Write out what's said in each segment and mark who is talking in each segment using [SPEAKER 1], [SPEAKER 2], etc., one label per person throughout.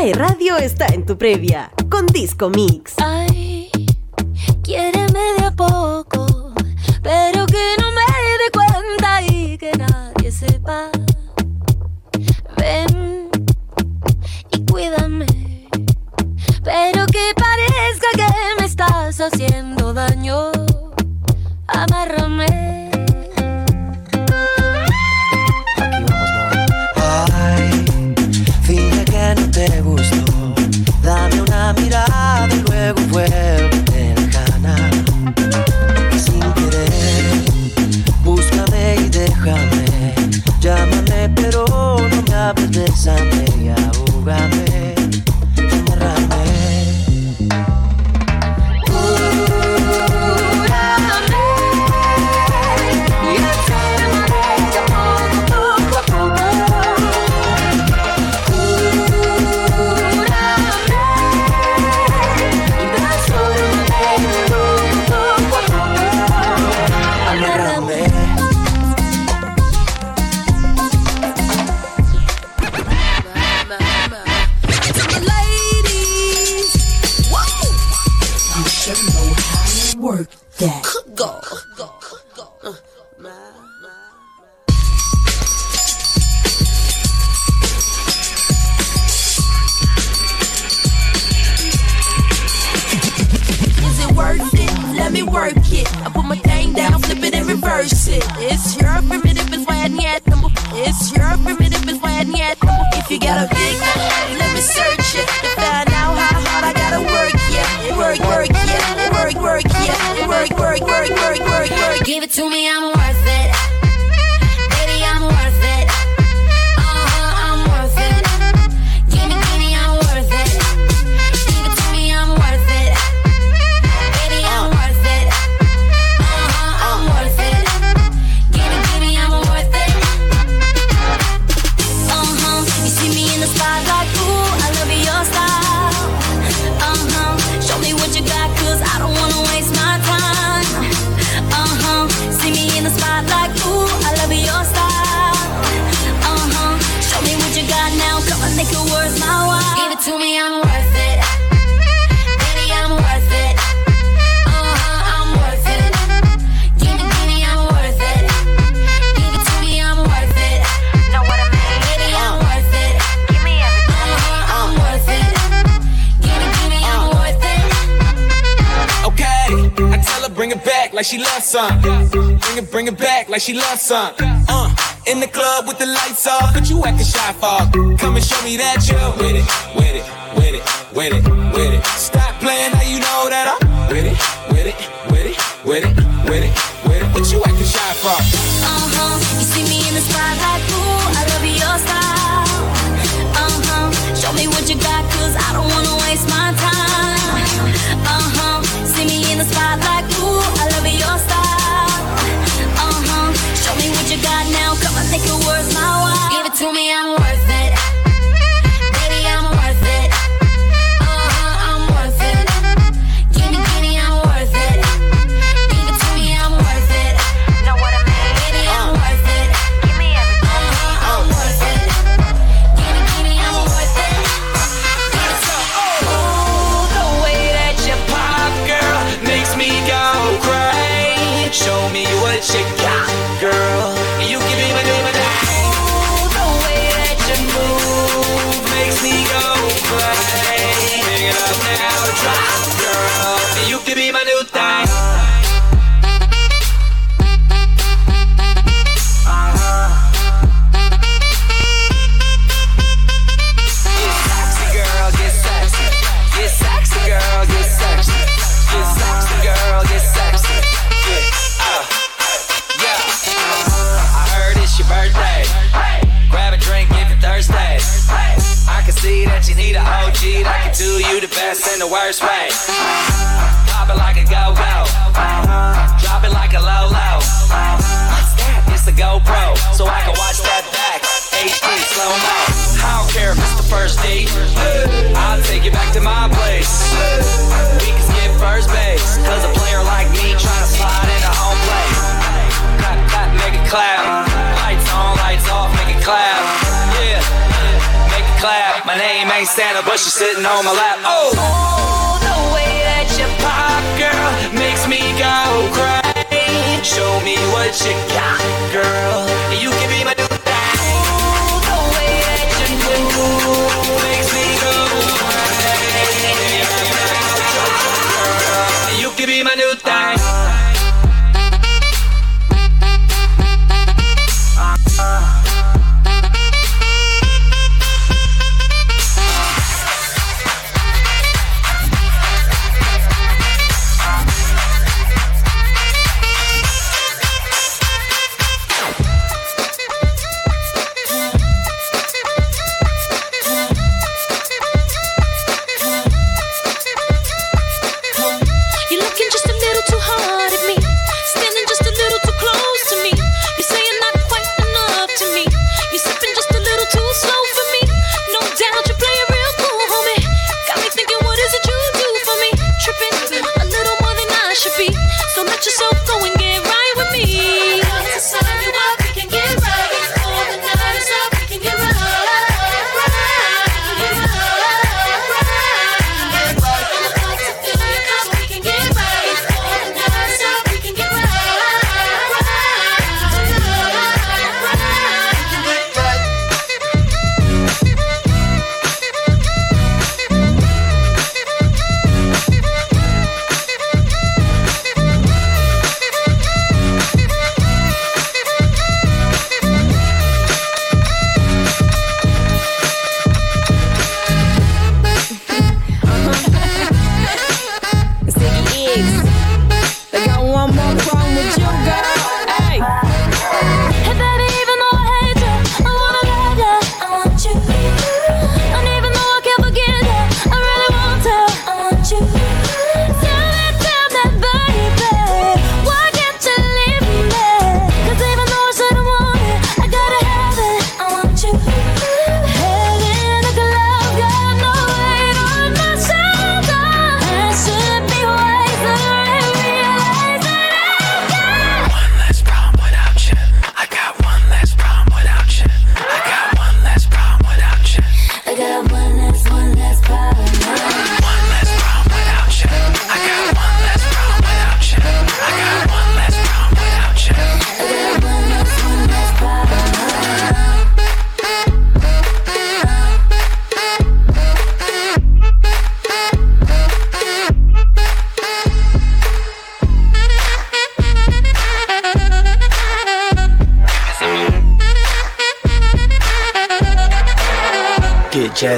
[SPEAKER 1] Radio está en tu previa con Disco Mix.
[SPEAKER 2] Ay, quiéreme de a poco, pero que no me dé cuenta y que nadie sepa. Ven y cuídame, pero que parezca que me estás haciendo daño. Amárrame.
[SPEAKER 3] help to me, I'm
[SPEAKER 4] like she loves some. Bring it, bring it back like she loves some. Uh, in the club with the lights off, but you acting shy for. Come and show me that you're with it, with it, with it, with it, with it. Stop playing, now you know that I'm with it, with it, with it, with it, with it, with it. What you acting shy for?
[SPEAKER 2] Uh huh. You see me in the spotlight, ooh, I love your style. Uh huh. Show me what you got, cause I don't wanna to me, I'm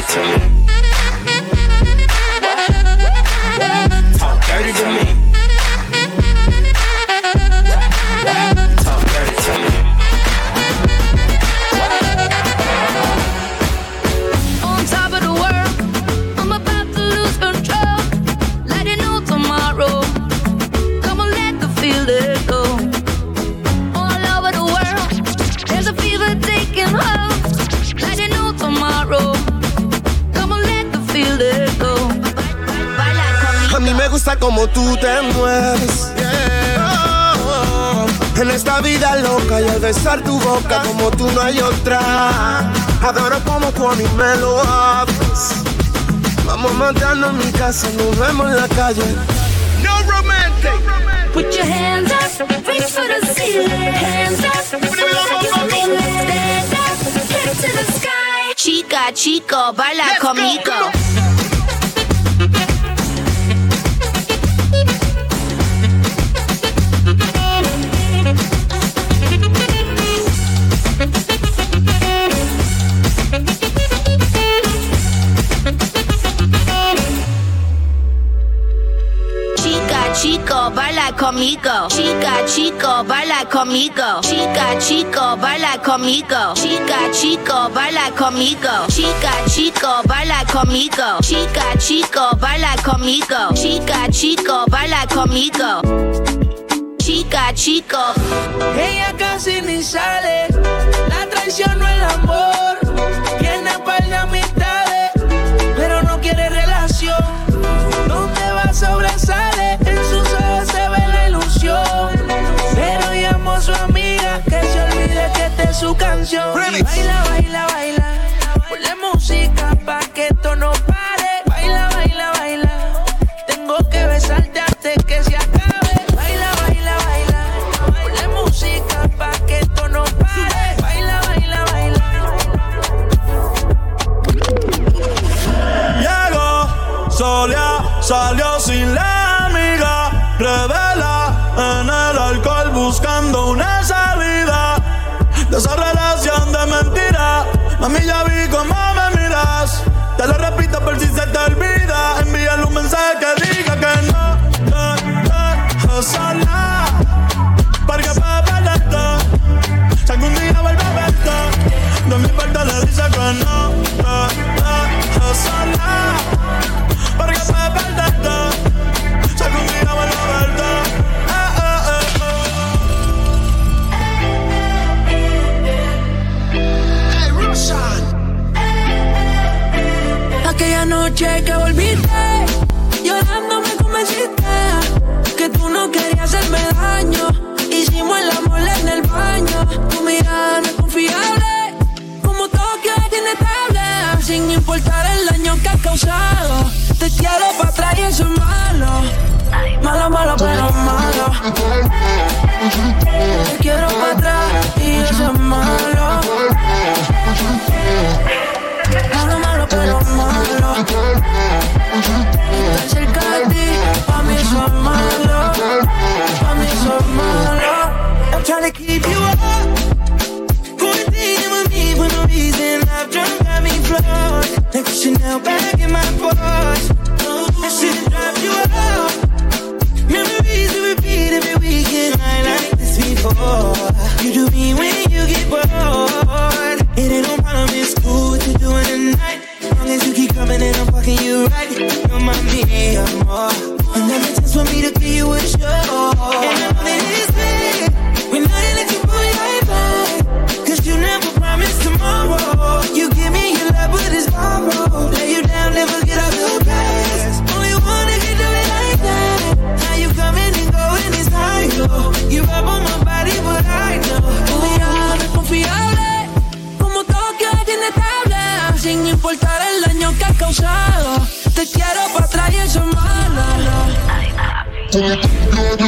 [SPEAKER 5] Talk dirty to me.
[SPEAKER 6] Como tú te mueves. yeah. Oh, oh. En esta vida loca y al besar tu boca como tú no hay otra. Adoro como tú a mí me lo. Vamos matando en mi casa, nos vemos en la calle. No romantic.
[SPEAKER 7] Put your hands up, reach for the ceiling. Hands up, so like you feel it. Stand up, head to the sky. Chica, chico, baila conmigo. Chica,
[SPEAKER 2] chico, baila conmigo. Chica, chico, baila conmigo. Chica, chico, baila conmigo. Chica, chico, baila conmigo. Chica, chico, baila conmigo. Chica, chico, baila conmigo. Chica, chico.
[SPEAKER 8] Ella casi ni sale. La traición no el amor. Tiene par de amistades, pero no quiere relación. No te va a sobresalir. su canción. Y baila, baila, baila. Ponle música pa' que esto no volviste, llorando me convenciste que tú no querías hacerme daño. Hicimos el amor en el baño, tu mirada no es confiable, como Tokio es inestable, sin importar el daño que has causado. Te quiero para atrás y eso es malo. Malo, malo, pero malo. Te quiero para atrás y eso es malo.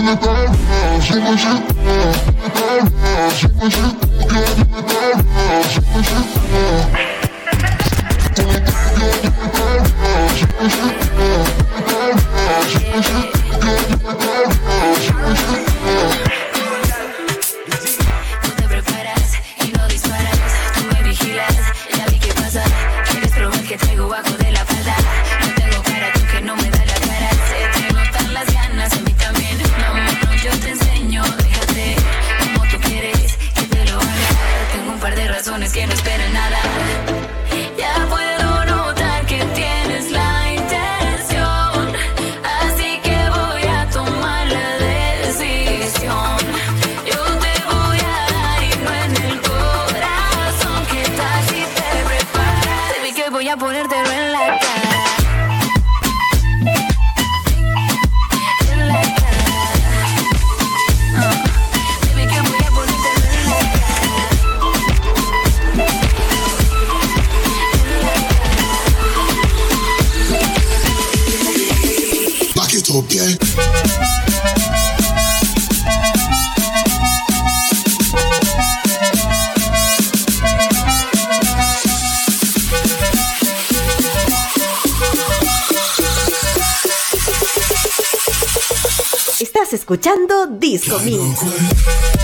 [SPEAKER 8] Swing it down, swing it
[SPEAKER 2] down, swing it down,
[SPEAKER 9] swing it
[SPEAKER 1] down. escuchando Disco Mix.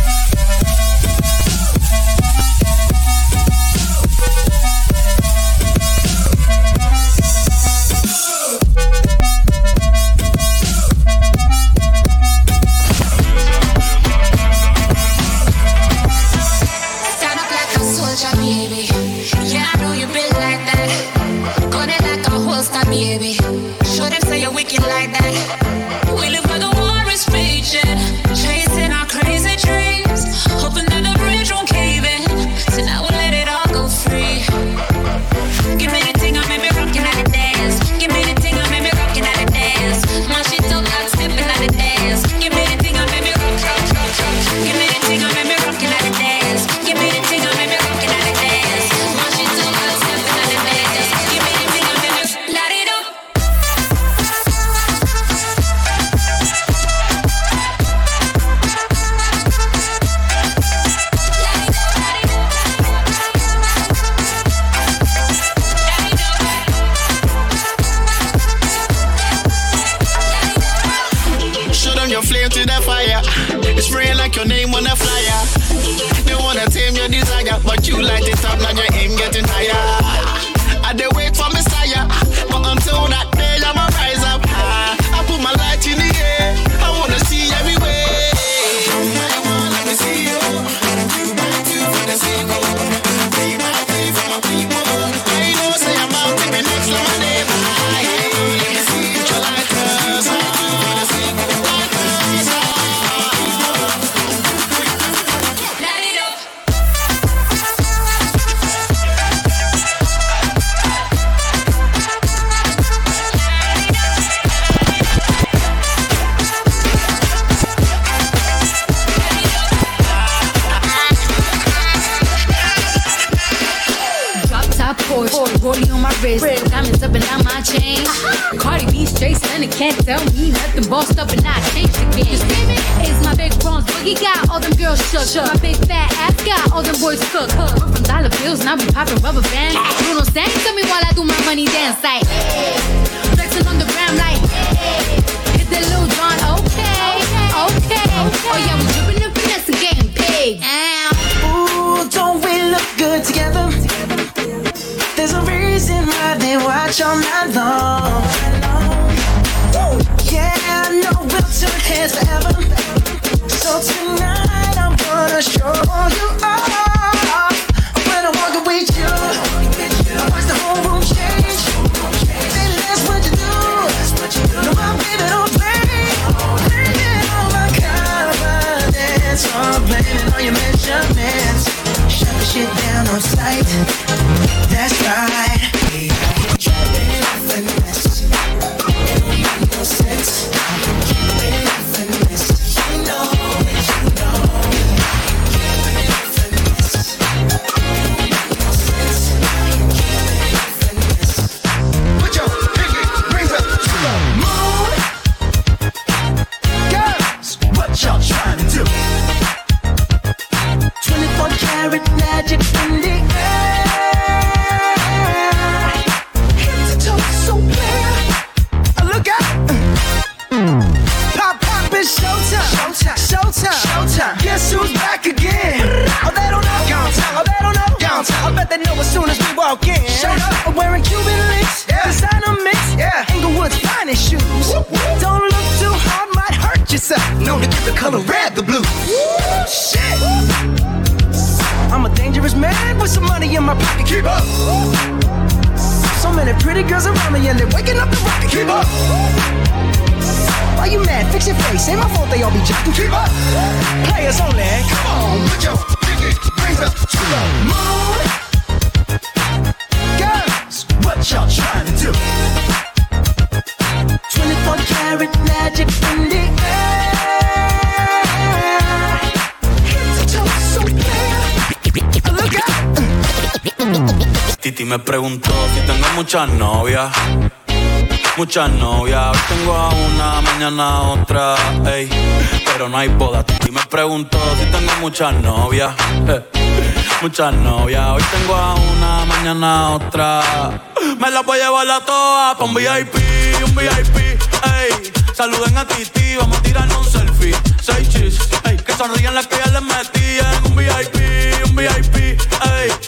[SPEAKER 10] All
[SPEAKER 11] night long. Yeah, I know we'll turn heads forever. So tonight I'm gonna show you off. When I walk with you, I watch the whole room change. Baby, that's what you do. No, my baby don't play. Blaming on my confidence, or blaming on your measurements. Shut the shit down on sight. That's right. Up. So many pretty girls around me and they're waking up the rocket. Keep up. Why you mad? Fix your face. Ain't my fault they all be jacking. Keep up. Players only. Come on, put your pinky rings up to the moon. Girls, what y'all trying to do? 24 karat magic in the
[SPEAKER 12] me preguntó si tengo muchas novias. Muchas novias, hoy tengo a una, mañana otra, ey, pero no hay boda. Titi me preguntó si tengo muchas novias. Muchas novias, hoy tengo a una, mañana otra. Me las voy a llevar a todas pa' un VIP, un VIP, ey. Saluden a Titi, vamos a tirarnos un selfie. Seis chis, ey. Que sonrían las que ya les metían. Un VIP, un VIP, ey.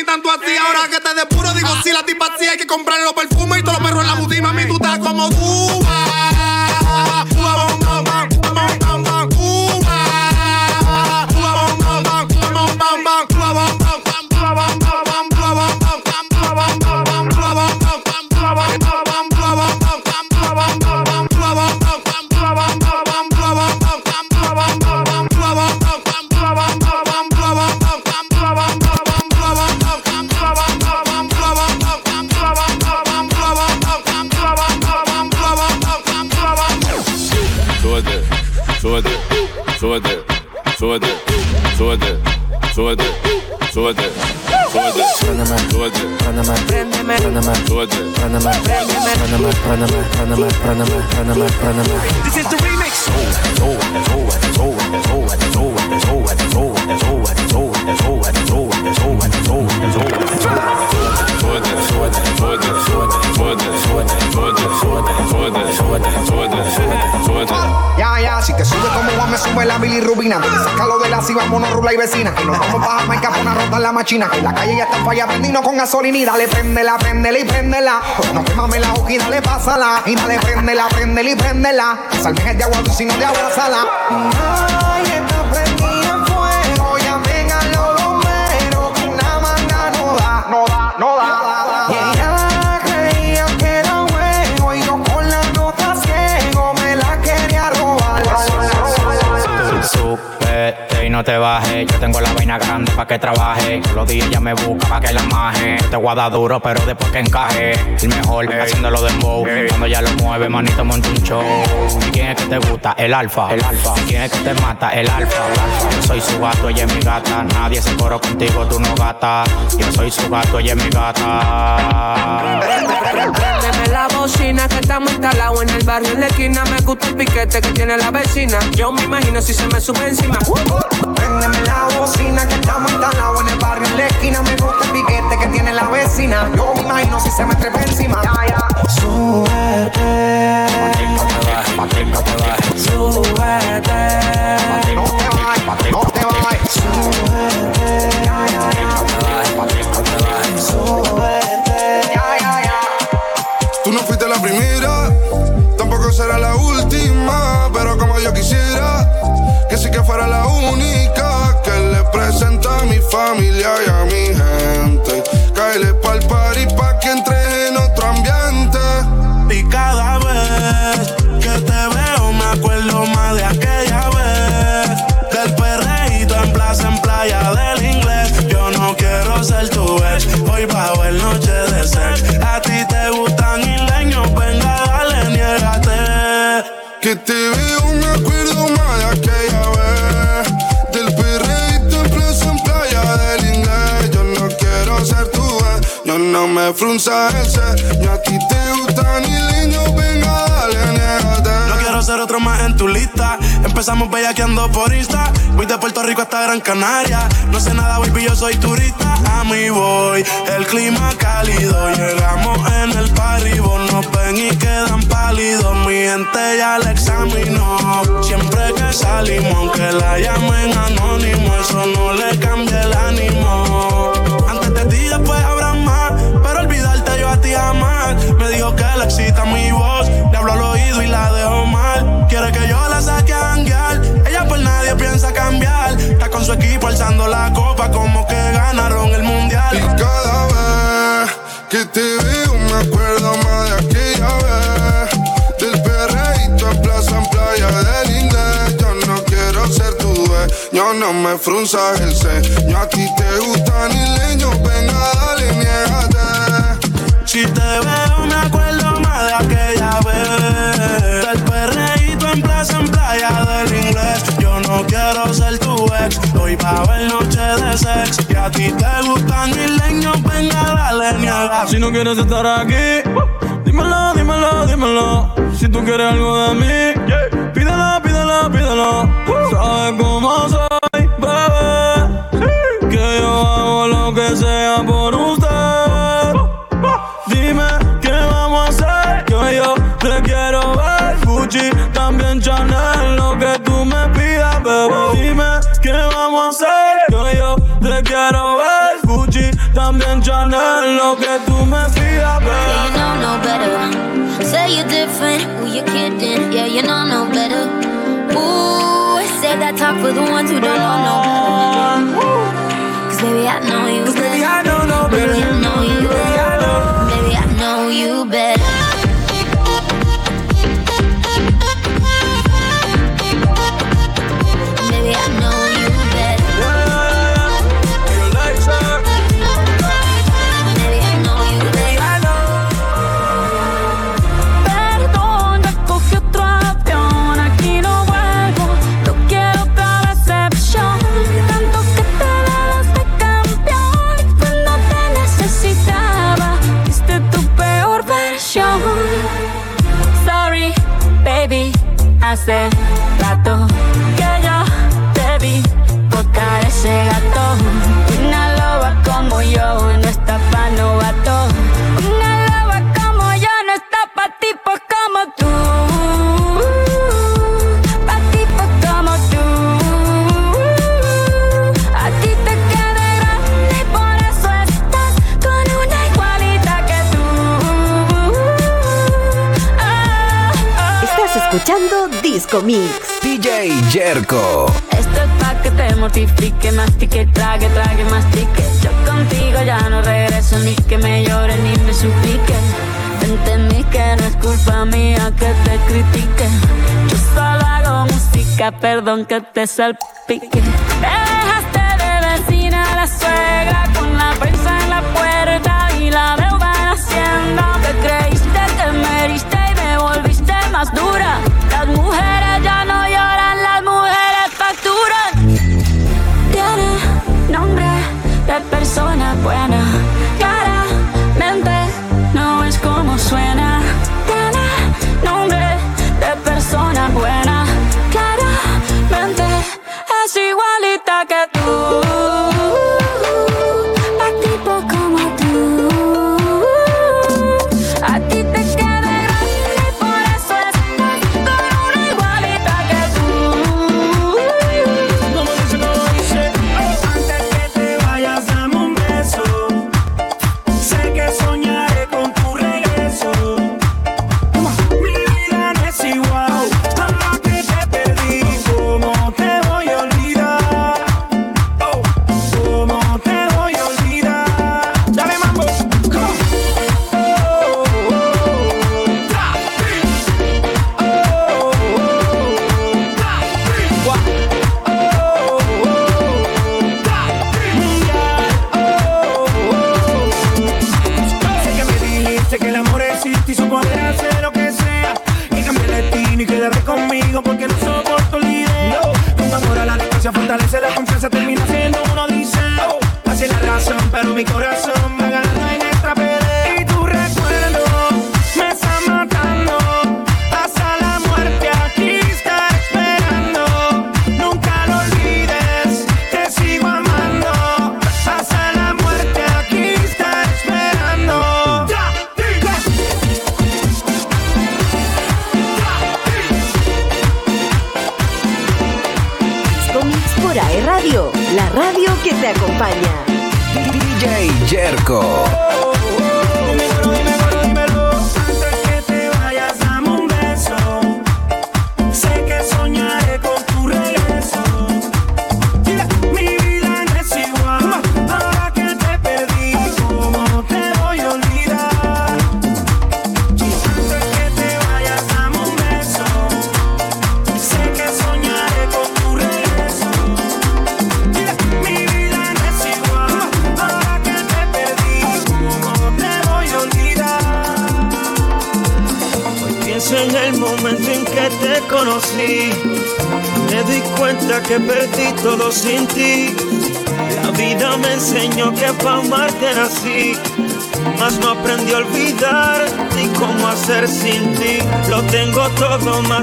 [SPEAKER 13] Ni tanto así. Ahora que te depuro, digo, si la tipa sí hay que comprar los perfumes y todos los perros en la boutique. Mami, tú estás como tú.
[SPEAKER 8] Panama. Panama. Panama. Panama.
[SPEAKER 14] Panama. Panama. Panama. Panama. Panama. Panama. This is the remix. Sube la bilirrubina. Sácalo de la si vámonos rula y vecina. Que nos vamos para Jamaica para rotar la machina. Que la calle ya está falla prendiendo con gasolina. Y dale, préndela, préndela y préndela. No quemame la hoja y dale, pásala. Y dale, préndela, préndela y préndela. Salven de agua, tú si no te abrazala.
[SPEAKER 15] Te. Yo tengo la vaina grande pa' que trabaje. Todos los días ella me busca pa' que la maje. Yo te voy a dar duro, pero después que encaje. El mejor haciéndolo de mow. Cuando ya lo mueve, manito, monta un show. ¿Y quién es que te gusta? El alfa. El alfa. ¿Y quién es que te mata? El alfa. Yo soy su gato, ella es mi gata. Nadie se coro contigo, tú no gata. Yo soy su gato, ella es mi gata.
[SPEAKER 5] Préndeme la bocina que estamos instalados en el barrio en la esquina. Me gusta el piquete que tiene la vecina. Yo me imagino si se me sube encima.
[SPEAKER 14] Préndeme la bocina que estamos instalados en el barrio en la esquina. Me gusta el piquete que tiene la vecina. Yo me imagino si se me trepa encima.
[SPEAKER 13] Tú no fuiste la primera, será la última, pero como yo quisiera que sí que fuera la única que le presenta a mi familia y a mi gente.
[SPEAKER 12] No
[SPEAKER 13] me frunza el set. Y a ti te gustan isleños, venga, dale, niégate.
[SPEAKER 12] No quiero ser otro más en tu lista. Empezamos bellaqueando por Insta. Voy de Puerto Rico hasta Gran Canaria. No sé nada, baby, yo soy turista. A mí voy, el clima cálido. Llegamos en el party, vos nos ven y quedan pálidos. Mi gente ya la examinó. Siempre que salimos, aunque la llamen anónimo, eso no le cambia el ánimo. Me dijo que le excita mi voz. Le hablo al oído y la dejo mal. Quiere que yo la saque a janguear. Ella por nadie piensa cambiar. Está con su equipo alzando la copa como que ganaron el mundial.
[SPEAKER 13] Y cada vez que te veo me acuerdo más de aquella vez Del perreíto en plaza, en playa del inglés Yo no quiero ser tu ex, yo no me frunzas el ceño A ti te gustan isleños, venga dale,
[SPEAKER 12] Si te veo me acuerdo más de aquella vez. Del perreíto en plaza, en playa del inglés. Yo no quiero ser tu ex Hoy va a haber noche de sex. Y a ti te gustan mis leños Venga, dale, niega Si no quieres estar aquí Dímelo, dímelo, dímelo. Si tú quieres algo de mí Pídelo, pídelo, pídelo. Sabes cómo soy, también lo que tú me pidas, bebé. Dime qué vamos a hacer, que yo te quiero ver.
[SPEAKER 16] Chanel, lo que tú me pidas,
[SPEAKER 2] Yeah, you know no better. Say you're different, who you kidding? Yeah, you know no better. Ooh, say that talk for the ones who don't know no better. Cause baby, I know you better.
[SPEAKER 16] Baby, I know no better.
[SPEAKER 2] Baby, I know
[SPEAKER 17] hace rato que yo te vi tocar ese gato. Una loba como yo no está pa' novato. Una loba como yo no está pa' tipos como tú. Pa' tipos como tú. A ti te queda grande por eso estás con una igualita que tú.
[SPEAKER 1] Estás escuchando Disco Mix.
[SPEAKER 18] DJ Jerko.
[SPEAKER 17] Esto es pa' que te mortifique, mastique, trague, trague, mastique. Yo contigo ya no regreso, ni que me llore ni me suplique. Entendí que no es culpa mía que te critique. Yo solo hago música, perdón que te salpique. Te dejaste de vecina a la suegra con la prensa en la puerta y la deuda en hacienda. Te creíste que me heriste y me volviste más dura. Mujeres ya no lloran, las mujeres facturan. Tiene nombre de persona buena.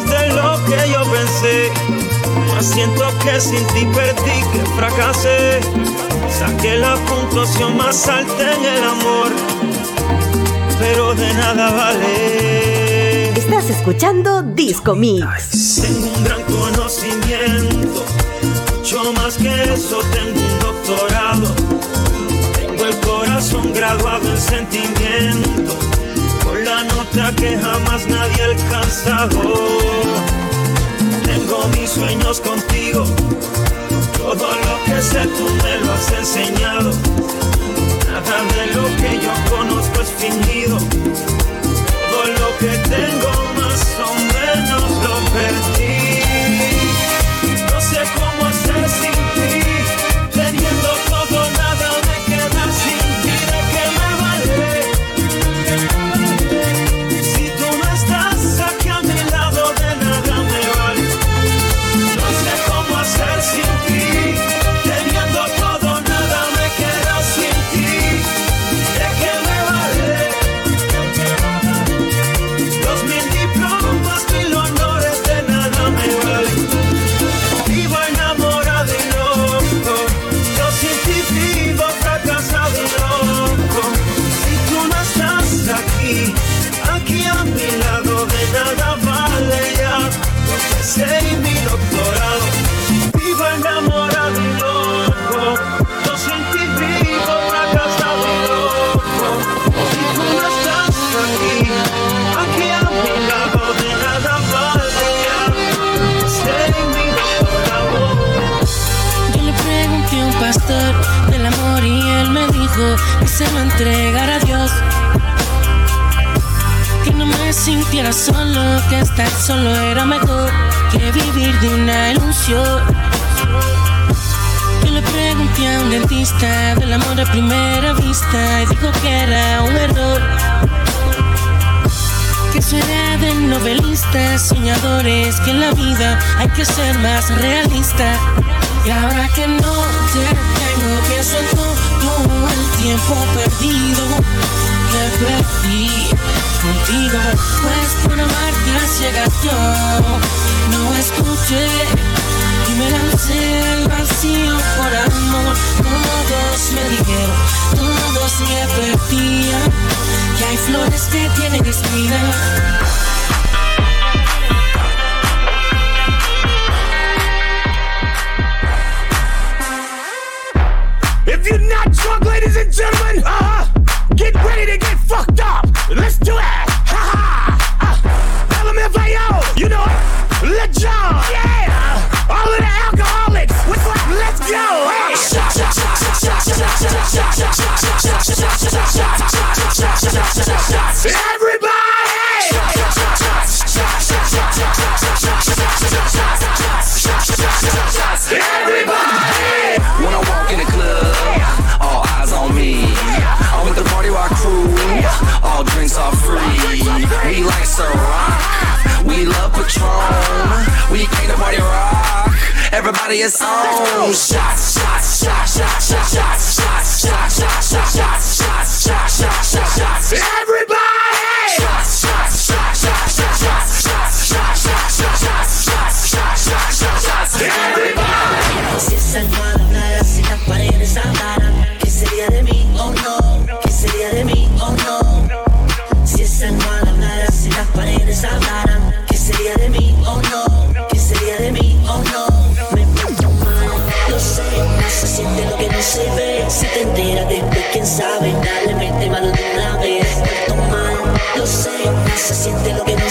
[SPEAKER 16] fuiste lo que yo pensé. Mas siento que sin ti perdí, que fracasé. Saqué la puntuación más alta en el amor, pero de nada vale.
[SPEAKER 1] Estás escuchando Disco Mix.
[SPEAKER 16] Tengo un gran conocimiento, mucho más que eso, tengo un doctorado. Tengo el corazón graduado en sentimiento que jamás nadie ha alcanzado. Tengo mis sueños contigo, todo lo que sé tú me lo has enseñado. Nada de lo que yo conozco es fingido, todo lo que tengo más o menos lo perdí. entregar a
[SPEAKER 19] Dios. Que no me sintiera solo, que estar solo era mejor que vivir de una ilusión. Yo le pregunté a un dentista del amor a primera vista y dijo que era un error. Que será de novelistas, soñadores, que en la vida hay que ser más realista. Y ahora que no te tengo, pienso en tu el tiempo perdido que perdí contigo. Pues por amarte llegas yo, no escuché y me lancé al vacío por amor. Todos me dijeron, todos me advertían que hay flores que tienen espinas
[SPEAKER 20] Patron. We came to party rock. Everybody is on. Shots, shots, shots, shots, shots, shots, shots, shots, shots, shots, shots, shots, shots, shots, shots.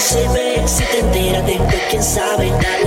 [SPEAKER 21] se ve, si te enteras de quién sabe, dale.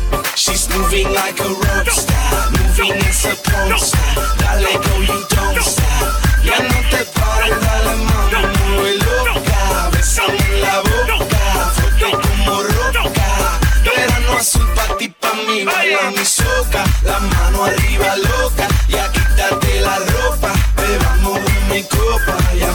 [SPEAKER 22] She's moving like a rock star, moving as a star. Dale go, you don't stop. Ya no te pares, dale mami, muy loca. Bésame en la boca, fuerte como roca. Verano azul pa' ti, pa' mí, baila mi soca. La mano arriba loca, ya quítate la ropa. Bebamos mi copa, ya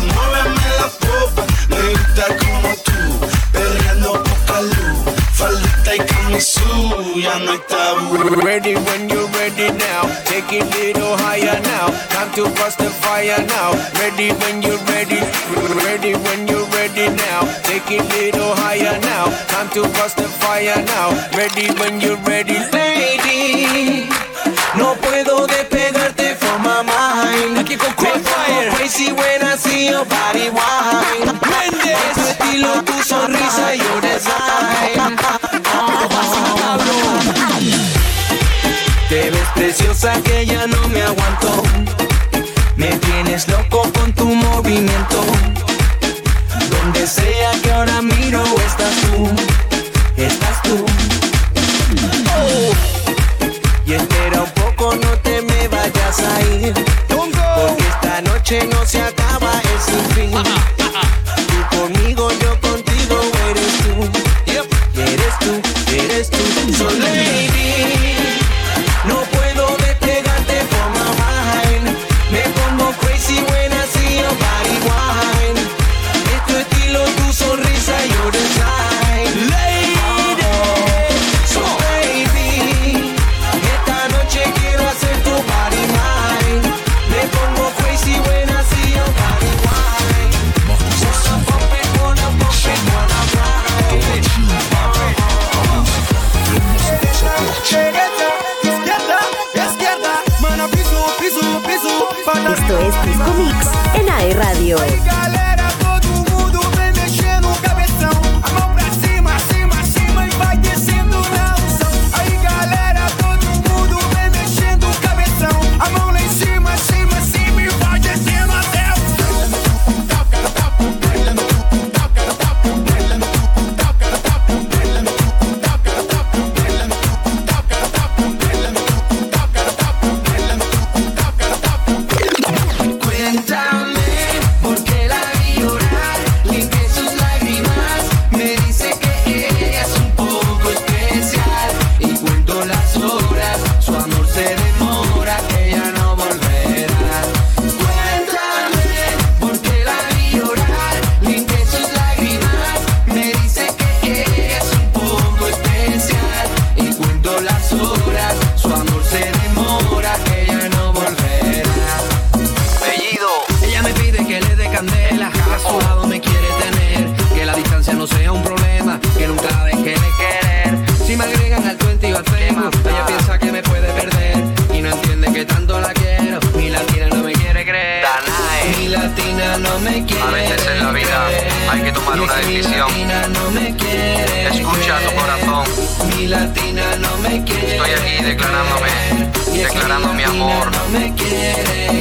[SPEAKER 22] Faldita ya no hay tabú.
[SPEAKER 23] Ready when you're ready now. Take it little higher now. Time to bust the fire now. Ready when you're ready. Ready when you're ready now. Take it little higher now. Time to bust the fire now. Ready when you're ready, lady. No puedo despegarte from my mind. Aquí con fire. crazy when I see your body wine. Mendes. Tu estilo, tu sonrisa y your design. Preciosa que ya no me aguanto. Me tienes loco con tu movimiento. Donde sea que ahora miro, estás tú. Estás tú. Oh. Y espera un poco, no te me vayas a ir. Porque esta noche no se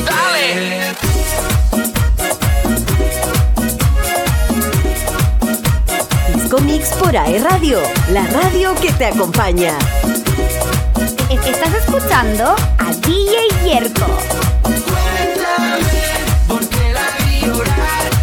[SPEAKER 23] Dale.
[SPEAKER 1] Disco por AE Radio, la radio que te acompaña.
[SPEAKER 24] Estás escuchando a DJ Yerko.
[SPEAKER 23] Porque la vi llorar,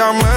[SPEAKER 23] I'm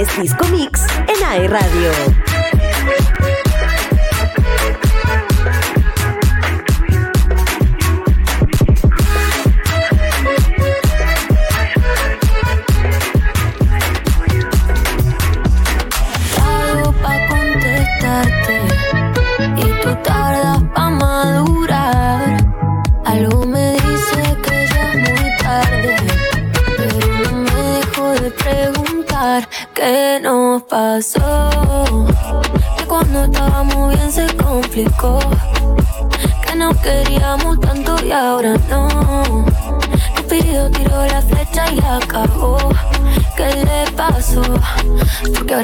[SPEAKER 23] es
[SPEAKER 8] Disco
[SPEAKER 1] Mix en AE Radio.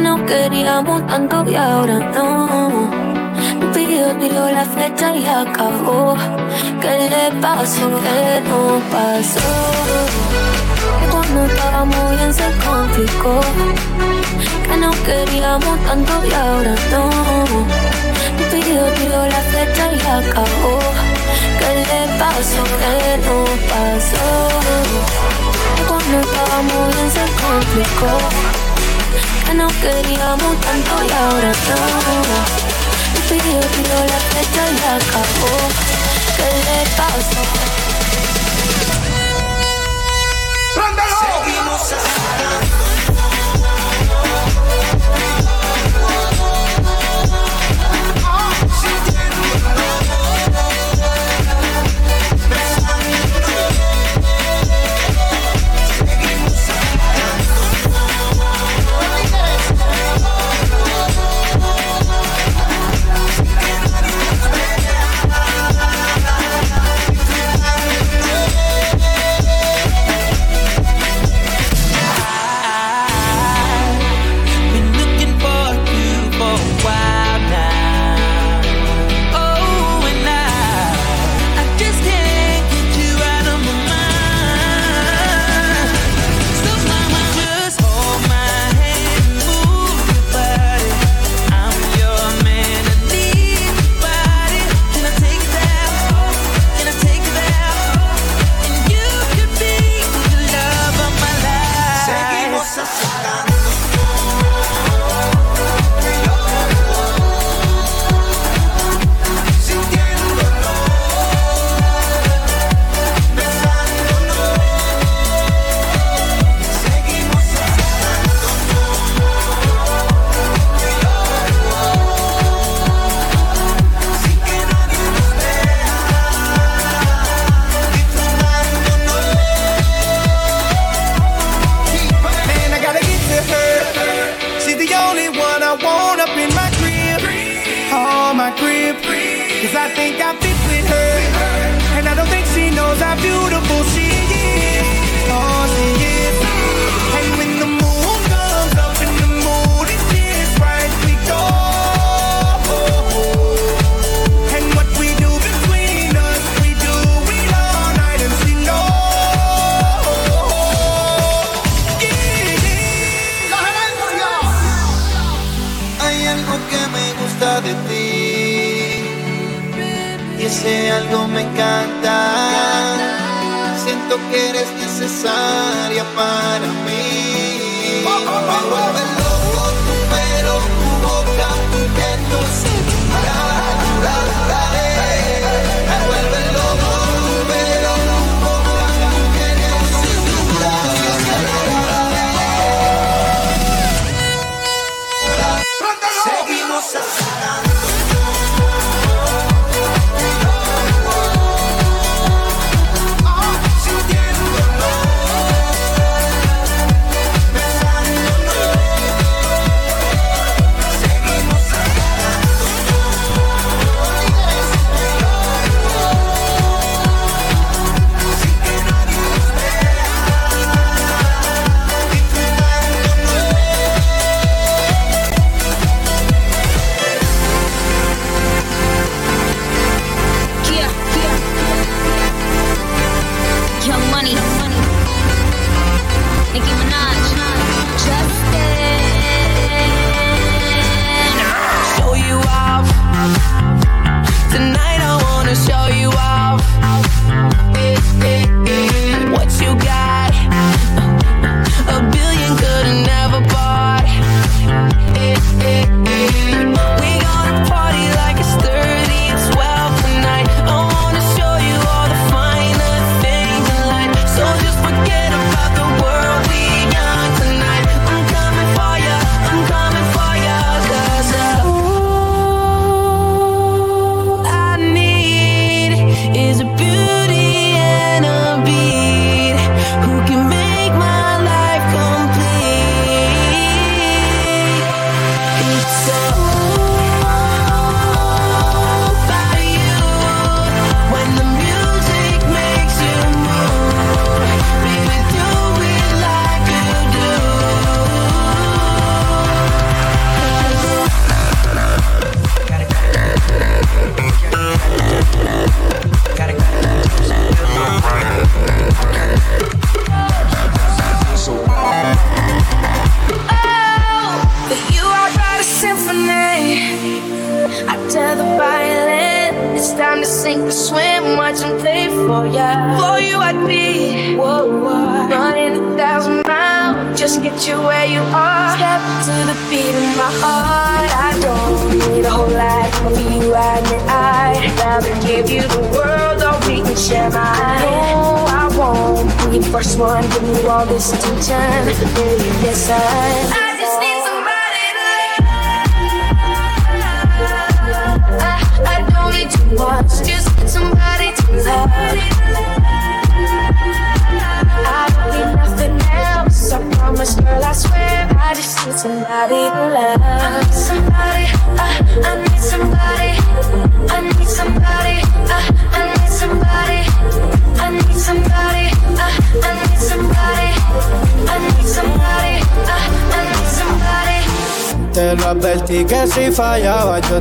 [SPEAKER 17] no queríamos tanto y ahora no. No pidió, tiró la flecha y acabó. ¿Qué le pasó? ¿Qué no pasó? Que cuando estábamos bien se complicó. Que no queríamos tanto y ahora no.
[SPEAKER 23] No tiró la fecha y acabó. ¿Qué le pasó? ¿Qué no pasó? Que cuando estábamos bien se complicó no queríamos tanto y ahora todo. Me pidió, pidió la fecha y acabó. ¿Qué le pasó?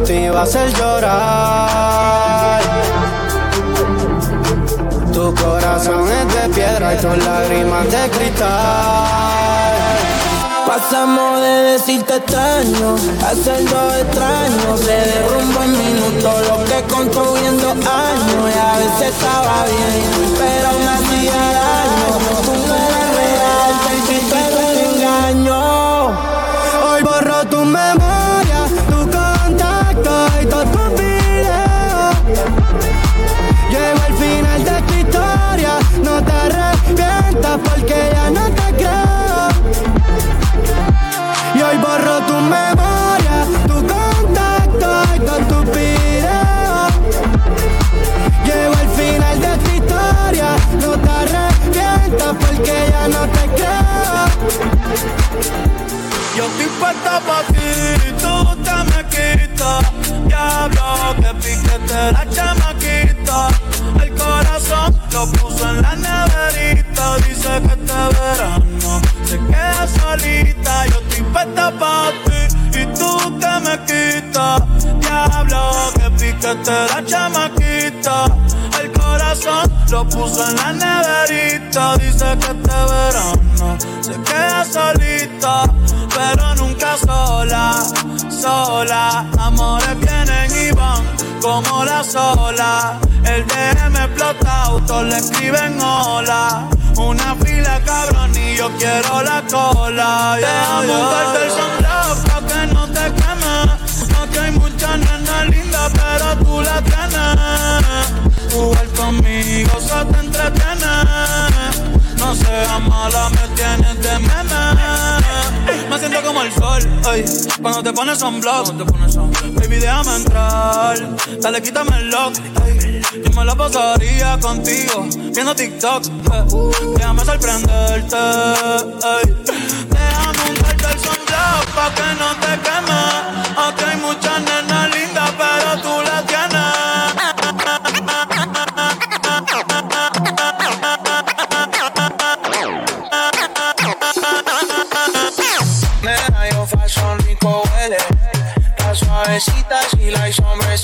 [SPEAKER 25] Te iba a hacer llorar. Tu corazón es de piedra y tus lágrimas de cristal.
[SPEAKER 23] Pasamos de decirte extraño a ser dos extraños. Se derrumba en minutos lo que construyendo años. Y a veces estaba bien, pero aún hacía daño. Tú no eres
[SPEAKER 25] porque ya no te creo. Y hoy borro tu memoria, tu contacto y todos tus videos. Llego al final de tu historia, no te arrepientas porque ya no te creo.
[SPEAKER 12] Yo estoy puesta pa' ti, tú te me quitas. Diablo, que piquete la chamaquita. Lo puso en la neverita. Dice que este verano se queda solita. Yo estoy puesta pa' ti y tú te me quitas. Diablo, que piquete la chamaquita. El corazón lo puso en la neverita. Dice que este verano se queda solita, pero nunca sola, sola. Amores vienen y van como la sola. El DM explota, autos le escriben hola. Una fila cabrón y yo quiero la cola. Yeah, Deja montarte el sunblock pa' que no te queme. Aquí hay muchas nenas lindas, pero tú la tienes. Jugar conmigo se te entretiene. No seas mala, me tienes de meme. Me siento como el sol, ey, cuando te pones un blog. Baby, déjame entrar, dale, quítame el lock. Yo me la pasaría contigo, viendo TikTok. eh. Déjame sorprenderte, ey. Déjame untarte el sunblock pa' que no te queme. Aquí hay muchas nenas lindas, pero tú la
[SPEAKER 23] Nena, yo fashion rico huele. Las suavecitas y las hombres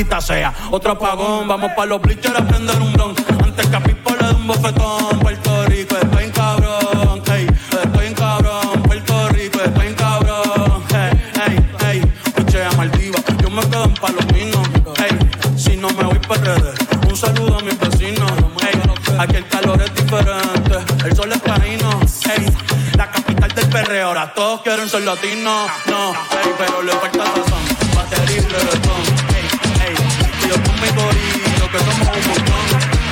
[SPEAKER 12] Maldita sea, otro apagón. Vamos pa' los bleachers a prender un blon. Antes que a Pipo un bofetón. Puerto Rico está bien cabrón. Ey, estoy en cabrón. Puerto Rico está bien cabrón. Ey, ey, ey. Escuché a Maldiva. Yo me quedo en Palomino. Ey, si no me voy para redes. Un saludo a mis vecinos. Ey, aquí el calor es diferente. El sol es caíno. Ey, la capital del perreo. Ahora todos quieren ser latinos. No, ey, pero le falta sazón. Batería y reggaetón mi corito, que somos un montón.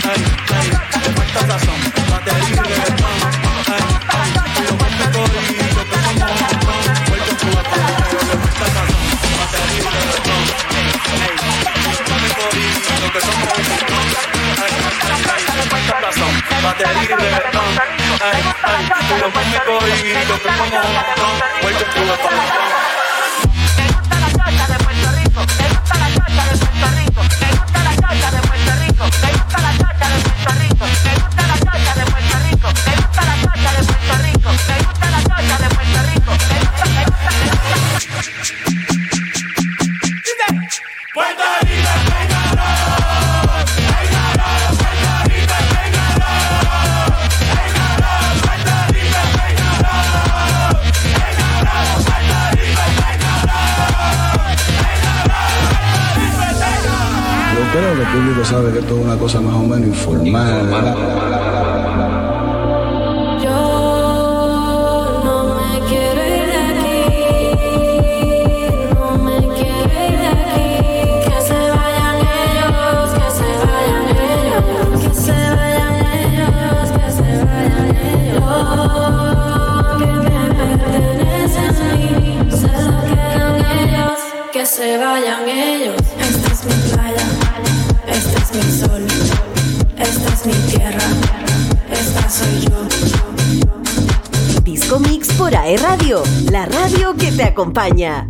[SPEAKER 12] Ay, ay, le falta sazón, batería y reggaetón. Ay, ay, con mi corito, que somos un montón. Vuelto tu batería, le falta sazón, batería y reggaetón.
[SPEAKER 26] Ay, ay, con mi
[SPEAKER 27] corito, que somos un montón.
[SPEAKER 17] Ay, ay, le falta sazón, batería y reggaetón. Ay, ay, con mi corito, que somos un montón. Vuelto tu batería, Let's go. público sabe que esto es una cosa más o menos informal.
[SPEAKER 1] Disco Mix por AE Radio, la radio que te acompaña.